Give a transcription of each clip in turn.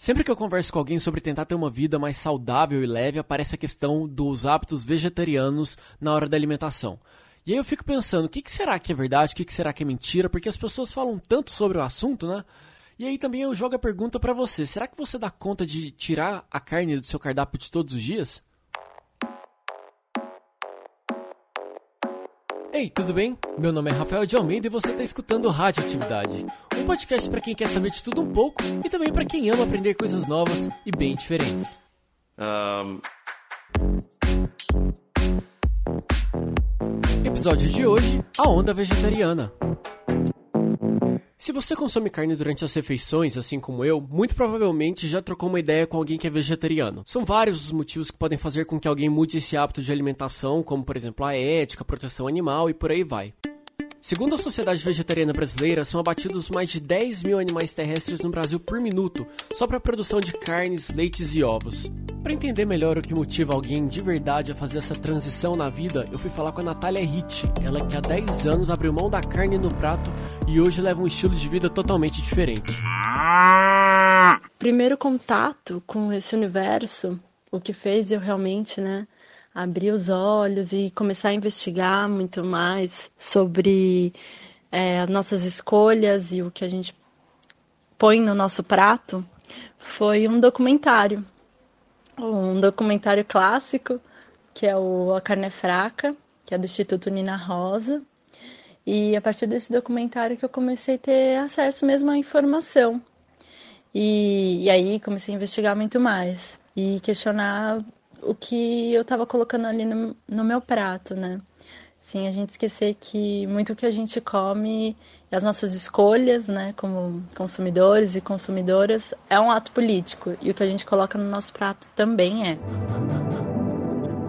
Sempre que eu converso com alguém sobre tentar ter uma vida mais saudável e leve, aparece a questão dos hábitos vegetarianos na hora da alimentação. E aí eu fico pensando, o que, será que é verdade, o que, que será que é mentira, porque as pessoas falam tanto sobre o assunto, né? E aí também eu jogo a pergunta para você, será que você dá conta de tirar a carne do seu cardápio de todos os dias? Ei, tudo bem? Meu nome é Rafael de Almeida e você está escutando Radioatividade, um podcast para quem quer saber de tudo um pouco e também para quem ama aprender coisas novas e bem diferentes. Um... Episódio de hoje: A Onda Vegetariana. Se você consome carne durante as refeições, assim como eu, muito provavelmente já trocou uma ideia com alguém que é vegetariano. São vários os motivos que podem fazer com que alguém mude esse hábito de alimentação, como por exemplo a ética, a proteção animal e por aí vai. Segundo a Sociedade Vegetariana Brasileira, são abatidos mais de 10 mil animais terrestres no Brasil por minuto, só para a produção de carnes, leites e ovos. Para entender melhor o que motiva alguém de verdade a fazer essa transição na vida, eu fui falar com a Natália Ritt, ela que há 10 anos abriu mão da carne no prato e hoje leva um estilo de vida totalmente diferente. Primeiro contato com esse universo, o que fez eu realmente, né, abrir os olhos e começar a investigar muito mais sobre é, as nossas escolhas e o que a gente põe no nosso prato foi um documentário. Um documentário clássico, que é o A Carne é Fraca, que é do Instituto Nina Rosa. E a partir desse documentário que eu comecei a ter acesso mesmo à informação. E, e aí comecei a investigar muito mais e questionar o que eu estava colocando ali no, no, meu prato, né? Sim, a gente esquecer que muito que a gente come, as nossas escolhas, né, como consumidores e consumidoras, é um ato político e o que a gente coloca no nosso prato também é.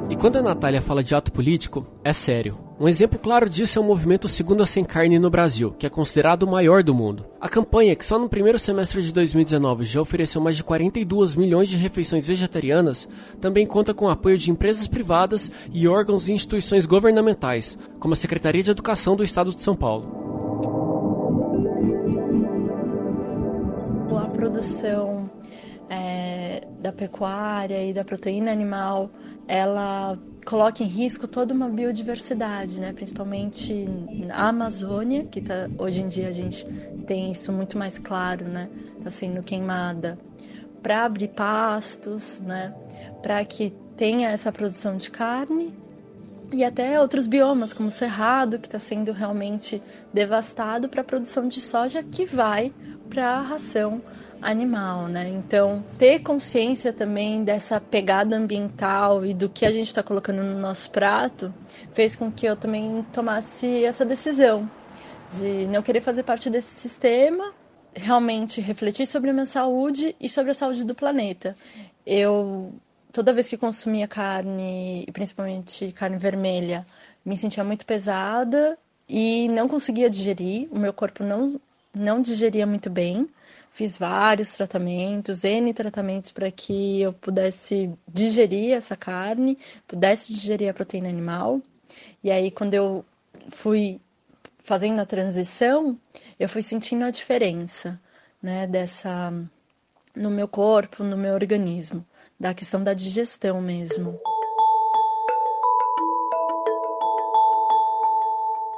E quando a Natália fala de ato político, é sério. Um exemplo claro disso é o movimento Segunda Sem Carne no Brasil, que é considerado o maior do mundo. A campanha, que só no primeiro semestre de 2019 já ofereceu mais de 42 milhões de refeições vegetarianas, também conta com o apoio de empresas privadas e órgãos e instituições governamentais, como a Secretaria de Educação do Estado de São Paulo. A produção é, da pecuária e da proteína animal ela coloca em risco toda uma biodiversidade, né? principalmente na Amazônia, que tá, hoje em dia a gente tem isso muito mais claro, né? Está sendo queimada para abrir pastos, né? para que tenha essa produção de carne e até outros biomas, como o cerrado, que está sendo realmente devastado para a produção de soja, que vai para a ração animal, né? Então, ter consciência também dessa pegada ambiental e do que a gente está colocando no nosso prato fez com que eu também tomasse essa decisão de não querer fazer parte desse sistema, realmente refletir sobre a minha saúde e sobre a saúde do planeta. Eu toda vez que consumia carne, principalmente carne vermelha, me sentia muito pesada e não conseguia digerir, o meu corpo não não digeria muito bem. Fiz vários tratamentos, N tratamentos para que eu pudesse digerir essa carne, pudesse digerir a proteína animal. E aí, quando eu fui fazendo a transição, eu fui sentindo a diferença, né, dessa no meu corpo, no meu organismo, da questão da digestão mesmo.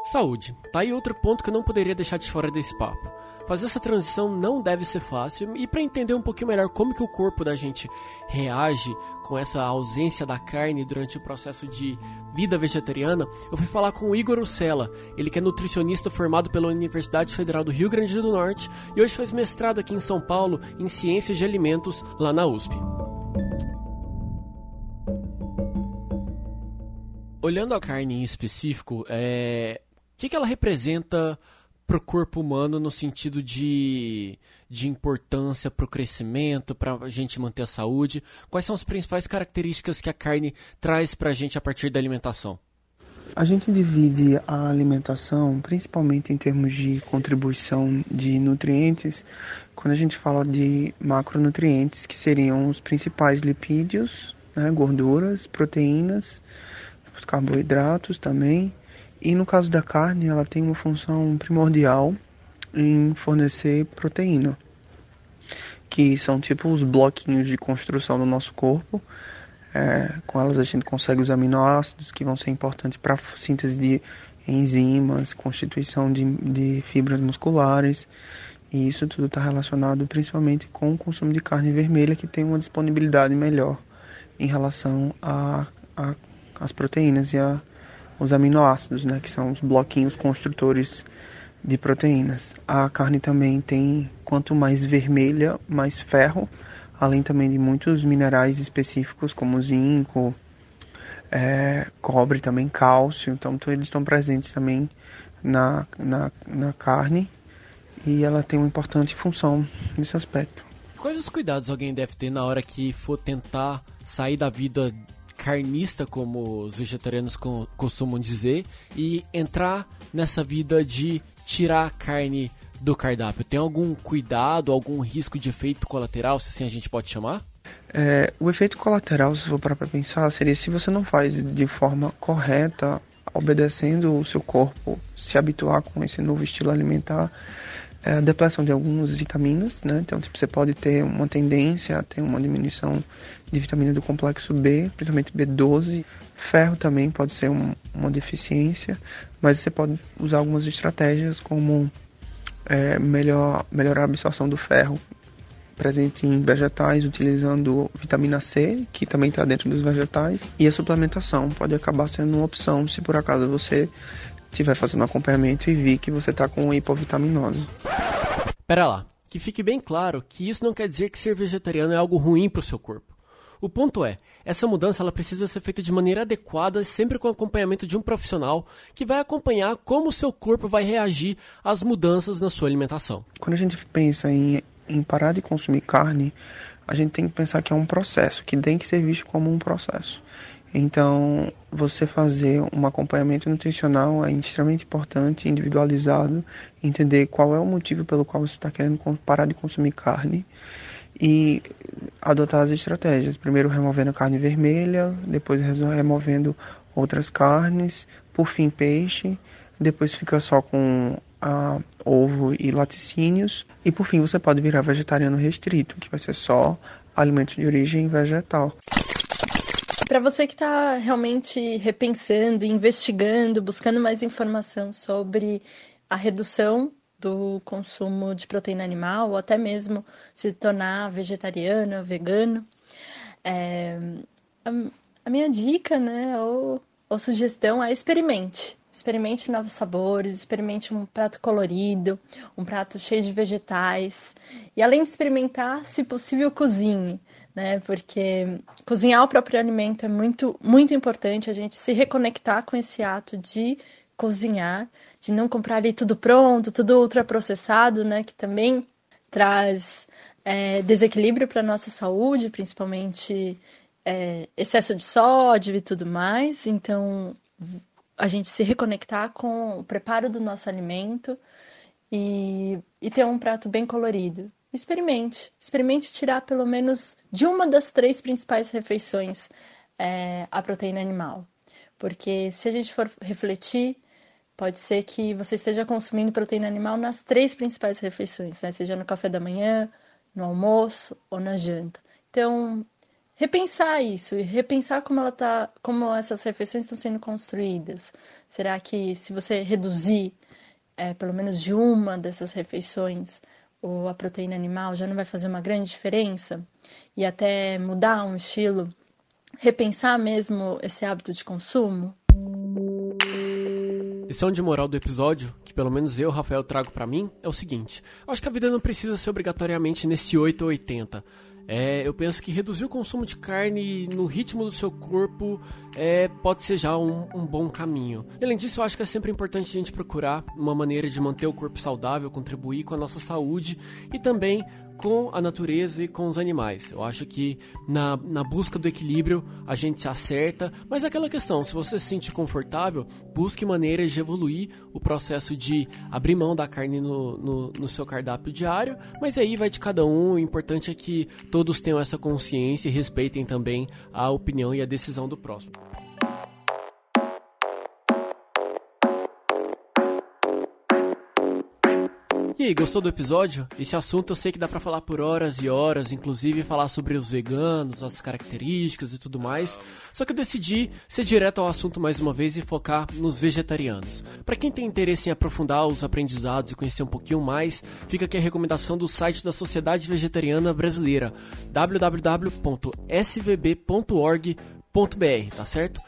Saúde. Tá aí outro ponto que eu não poderia deixar de fora desse papo. Fazer essa transição não deve ser fácil e para entender um pouquinho melhor como que o corpo da gente reage com essa ausência da carne durante o processo de vida vegetariana, eu fui falar com o Igor Ucella, ele que é nutricionista formado pela Universidade Federal do Rio Grande do Norte e hoje faz mestrado aqui em São Paulo em Ciências de Alimentos lá na USP. Olhando a carne em específico, é... o que, que ela representa para o corpo humano no sentido de, de importância para o crescimento, para a gente manter a saúde? Quais são as principais características que a carne traz para a gente a partir da alimentação? A gente divide a alimentação principalmente em termos de contribuição de nutrientes, quando a gente fala de macronutrientes, que seriam os principais lipídios, né, gorduras, proteínas, os carboidratos também, e no caso da carne, ela tem uma função primordial em fornecer proteína. que são tipo os bloquinhos de construção do nosso corpo. É, com elas a gente consegue os aminoácidos que vão ser importantes para a síntese de enzimas, constituição de, de fibras musculares. E isso tudo está relacionado principalmente com o consumo de carne vermelha, que tem uma disponibilidade melhor em relação às proteínas e a, os aminoácidos, né, que são os bloquinhos construtores de proteínas. A carne também tem, quanto mais vermelha, mais ferro, além também de muitos minerais específicos como zinco, é, cobre, também cálcio. Então, eles estão presentes também na, na, na carne e ela tem uma importante função nesse aspecto. Quais os cuidados alguém deve ter na hora que for tentar sair da vida carnista, como os vegetarianos costumam dizer, e entrar nessa vida de tirar a carne do cardápio? Tem algum cuidado, algum risco de efeito colateral, se assim a gente pode chamar? É, o efeito colateral, se for para pensar, seria se você não faz de forma correta, obedecendo o seu corpo, se habituar com esse novo estilo alimentar, é a depressão de algumas vitaminas, né? Então, tipo, você pode ter uma tendência a ter uma diminuição de vitamina do complexo B, principalmente B12. Ferro também pode ser um, uma deficiência, mas você pode usar algumas estratégias como é, melhor, melhorar a absorção do ferro presente em vegetais, utilizando vitamina C, que também está dentro dos vegetais, e a suplementação pode acabar sendo uma opção se por acaso você estiver fazendo acompanhamento e vir que você está com hipovitaminose. Pera lá, que fique bem claro que isso não quer dizer que ser vegetariano é algo ruim para o seu corpo. O ponto é, essa mudança ela precisa ser feita de maneira adequada, sempre com acompanhamento de um profissional que vai acompanhar como o seu corpo vai reagir às mudanças na sua alimentação. Quando a gente pensa em, em parar de consumir carne, a gente tem que pensar que é um processo, que tem que ser visto como um processo. Então, você fazer um acompanhamento nutricional é extremamente importante, individualizado, entender qual é o motivo pelo qual você está querendo parar de consumir carne e adotar as estratégias. Primeiro removendo carne vermelha, depois removendo outras carnes, por fim peixe, depois fica só com a, ovo e laticínios e por fim você pode virar vegetariano restrito, que vai ser só alimentos de origem vegetal. Para você que está realmente repensando, investigando, buscando mais informação sobre a redução do consumo de proteína animal, ou até mesmo se tornar vegetariano, vegano, é, a, a, minha dica, né, ou, ou sugestão é experimente. Experimente novos sabores, experimente um prato colorido, um prato cheio de vegetais. E além de experimentar, se possível, cozinhe né? Porque cozinhar o próprio alimento é muito, muito importante, a gente se reconectar com esse ato de cozinhar, de não comprar ali tudo pronto, tudo ultraprocessado, né? Que também traz é, desequilíbrio para a nossa saúde, principalmente é, excesso de sódio e tudo mais. Então, a gente se reconectar com o preparo do nosso alimento e, e ter um prato bem colorido experimente. Experimente tirar pelo menos de uma das três principais refeições é, a proteína animal. Porque se a gente for refletir, pode ser que você esteja consumindo proteína animal nas três principais refeições, né? seja no café da manhã, no almoço ou na janta. Então, repensar isso e repensar como ela tá, como essas refeições estão sendo construídas. Será que se você reduzir é, pelo menos de uma dessas refeições ou a proteína animal já não vai fazer uma grande diferença e até mudar um estilo, repensar mesmo esse hábito de consumo? Lição de moral do episódio, que pelo menos eu, Rafael, trago para mim, é o seguinte: acho que a vida não precisa ser obrigatoriamente nesse 8 ou 80. É, eu penso que reduzir o consumo de carne no ritmo do seu corpo é, pode ser já um, um, bom caminho. Além disso, eu acho que é sempre importante a gente procurar uma maneira de manter o corpo saudável, contribuir com a nossa saúde e também com a natureza e com os animais. Eu acho que na, na busca do equilíbrio a gente se acerta, mas é aquela questão, se você se sente confortável, busque maneiras de evoluir o processo de abrir mão da carne no, no, no seu cardápio diário, mas aí vai de cada um, o importante é que todos tenham essa consciência e respeitem também a opinião e a decisão do próximo. E aí, gostou do episódio? Esse assunto eu sei que dá para falar por horas e horas, inclusive falar sobre os veganos, as características e tudo mais. Só que eu decidi ser direto ao assunto mais uma vez e focar nos vegetarianos. Para quem tem interesse em aprofundar os aprendizados e conhecer um pouquinho mais, fica aqui a recomendação do site da Sociedade Vegetariana Brasileira, www.svb.org.br, tá certo?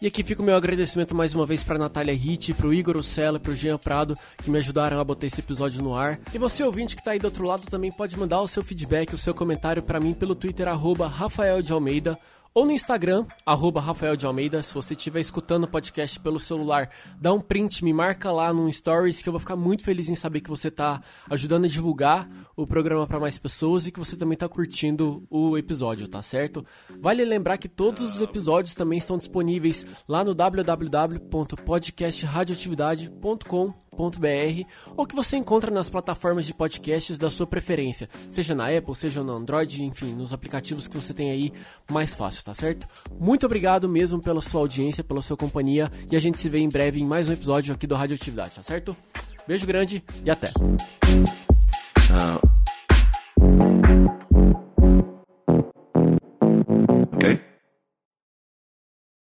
E aqui fica o meu agradecimento mais uma vez para Natália Hit, para o Igor Ocella, para o Jean Prado, que me ajudaram a botar esse episódio no ar. E você ouvinte que está aí do outro lado também pode mandar o seu feedback, o seu comentário para mim pelo Twitter arroba Rafael de Almeida ou no Instagram, arroba Rafael de Almeida. Se você estiver escutando o podcast pelo celular, dá um print, me marca lá no Stories, que eu vou ficar muito feliz em saber que você está ajudando a divulgar o programa para mais pessoas e que você também está curtindo o episódio, tá certo? Vale lembrar que todos os episódios também estão disponíveis lá no ou que você encontra nas plataformas de podcasts da sua preferência, seja na Apple, seja no Android, enfim, nos aplicativos que você tem aí mais fácil, tá certo? Muito obrigado mesmo pela sua audiência, pela sua companhia e a gente se vê em breve em mais um episódio aqui do Radioatividade, tá certo? Beijo grande e até! Uh.